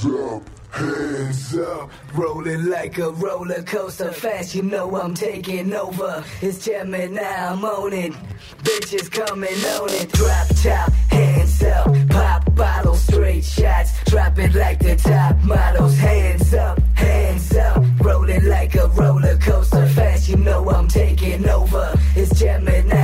Hands up, hands up. Rolling like a roller coaster, fast, you know I'm taking over. It's Gemini, I'm on it. Bitches coming on it. Drop top, hands up. Pop bottles, straight shots. Drop it like the top models. Hands up, hands up. Rolling like a roller coaster, fast, you know I'm taking over. It's Gemini,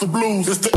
the blues. It's the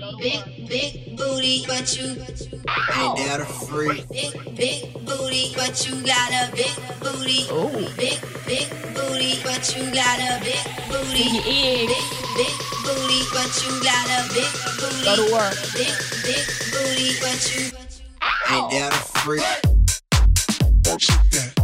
work. Big, big booty, but you ain't that a freak. Big, big booty, but you got a big booty. Ooh. Big, big booty, but you got a big booty. Your egg. Big, big booty, but you got a big booty. Go to work. Big, big booty, but you ain't that a freak. Shake that.